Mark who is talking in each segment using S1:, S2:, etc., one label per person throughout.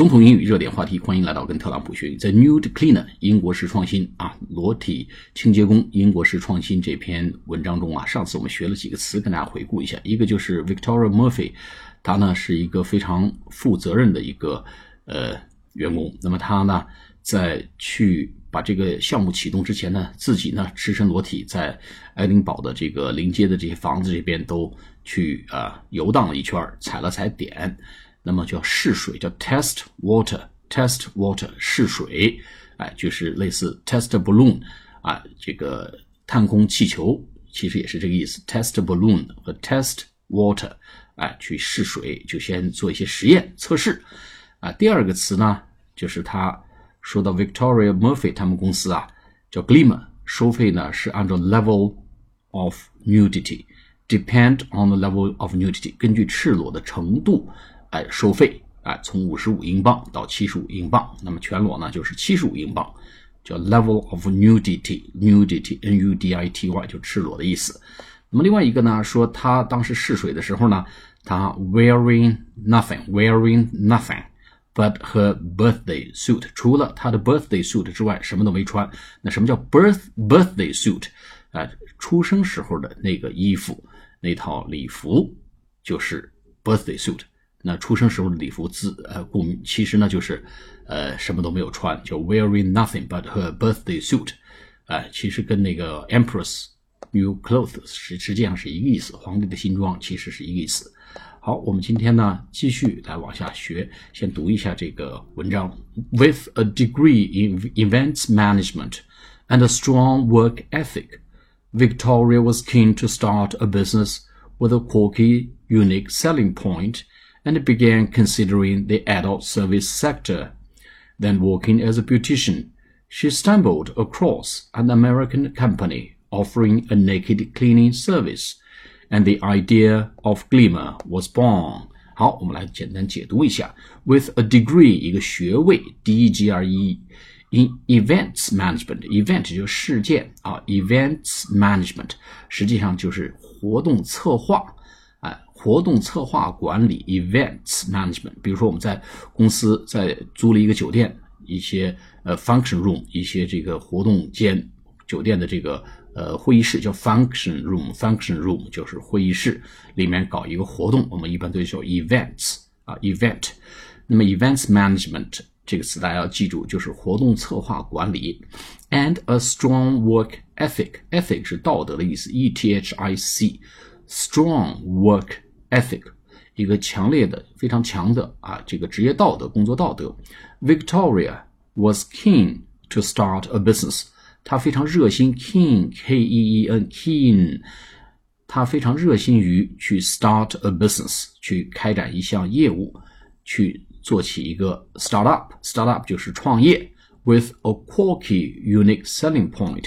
S1: 总统英语热点话题，欢迎来到跟特朗普学。在 Nude Cleaner 英国式创新啊，裸体清洁工英国式创新这篇文章中啊，上次我们学了几个词，跟大家回顾一下。一个就是 Victoria Murphy，他呢是一个非常负责任的一个呃员工。那么他呢在去把这个项目启动之前呢，自己呢赤身裸体在爱丁堡的这个临街的这些房子这边都去啊游荡了一圈，踩了踩点。那么叫试水，叫 test water，test water 试水，哎，就是类似 test balloon 啊，这个探空气球其实也是这个意思，test balloon 和 test water，哎，去试水，就先做一些实验测试啊。第二个词呢，就是他说到 Victoria Murphy 他们公司啊，叫 Glimmer，收费呢是按照 level of nudity，depend on the level of nudity，根据赤裸的程度。哎，收费哎，从五十五英镑到七十五英镑，那么全裸呢就是七十五英镑，叫 level of nudity，nudity，n u d i t y，就赤裸的意思。那么另外一个呢，说他当时试水的时候呢，他 wearing nothing，wearing nothing but her birthday suit，除了他的 birthday suit 之外，什么都没穿。那什么叫 birth birthday suit？啊，出生时候的那个衣服，那套礼服就是 birthday suit。那出生时候的礼服字，呃，顾名其实呢就是，呃，什么都没有穿，就 wearing nothing but her birthday suit，哎，其实跟那个 empress new clothes 实实际上是一个意思，皇帝的新装其实是一个意思。好，我们今天呢继续来往下学，先读一下这个文章。With a degree in events management and a strong work ethic, Victoria was keen to start a business with a quirky, unique selling point and began considering the adult service sector. Then working as a beautician, she stumbled across an American company offering a naked cleaning service, and the idea of Glimmer was born. 好，我们来简单解读一下。With a degree，一个学位，D E G R E，in events management，event 就是事件啊，events management 实际上就是活动策划。 活动策划管理 （events management），比如说我们在公司在租了一个酒店，一些呃 function room，一些这个活动间，酒店的这个呃会议室叫 function room，function room 就是会议室里面搞一个活动，我们一般都叫 events 啊 event。那么 events management 这个词大家要记住，就是活动策划管理，and a strong work ethic，ethic 是道德的意思，e t h i c，strong work。ethic，一个强烈的、非常强的啊，这个职业道德、工作道德。Victoria was keen to start a business，她非常热心，keen，k e e n，keen，她非常热心于去 start a business，去开展一项业务，去做起一个 startup。startup 就是创业，with a quirky, unique selling point。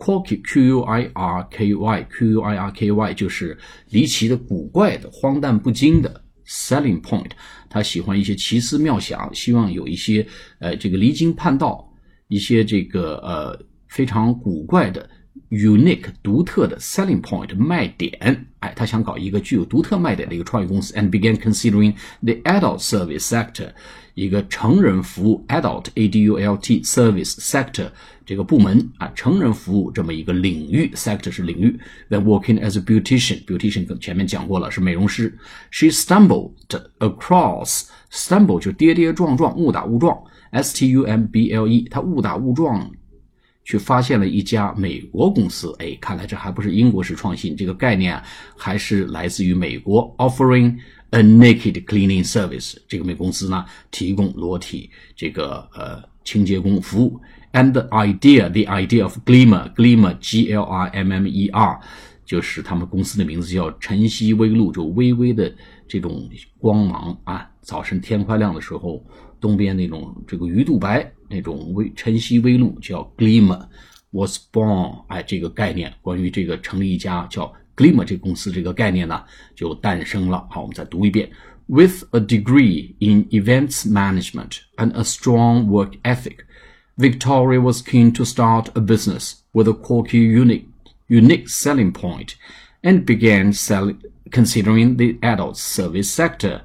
S1: Quirky, Q-U-I-R-K-Y, Q-U-I-R-K-Y 就是离奇的、古怪的、荒诞不经的 selling point。他喜欢一些奇思妙想，希望有一些呃这个离经叛道、一些这个呃非常古怪的 unique 独特的 selling point 卖点。哎，他想搞一个具有独特卖点的一个创业公司。And began considering the adult service sector，一个成人服务 adult A D U L T service sector。这个部门啊，成人服务这么一个领域，sector 是领域。Then working as a beautician，beautician 跟前面讲过了，是美容师。She stumbled across，stumble 就跌跌撞撞，误打误撞。S T U M B L E，她误打误撞 去发现了一家美国公司。哎，看来这还不是英国式创新，这个概念还是来自于美国，offering a naked cleaning service。这个美公司呢，提供裸体这个呃清洁工服务。And idea, the idea of glimmer, glimmer, G L I M M E R，就是他们公司的名字叫晨曦微露，就微微的这种光芒啊。早晨天快亮的时候，东边那种这个鱼肚白那种微晨曦微露叫 glimmer was born。哎，这个概念关于这个成立一家叫 glimmer 这个公司这个概念呢就诞生了。好，我们再读一遍：With a degree in events management and a strong work ethic。Victoria was keen to start a business with a quirky, unique, unique selling point and began selling, considering the adult service sector.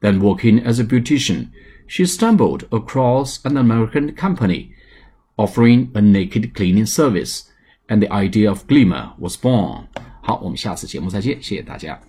S1: Then working as a beautician, She stumbled across an American company offering a naked cleaning service, and the idea of Glimmer was born. 好，我们下次节目再见，谢谢大家。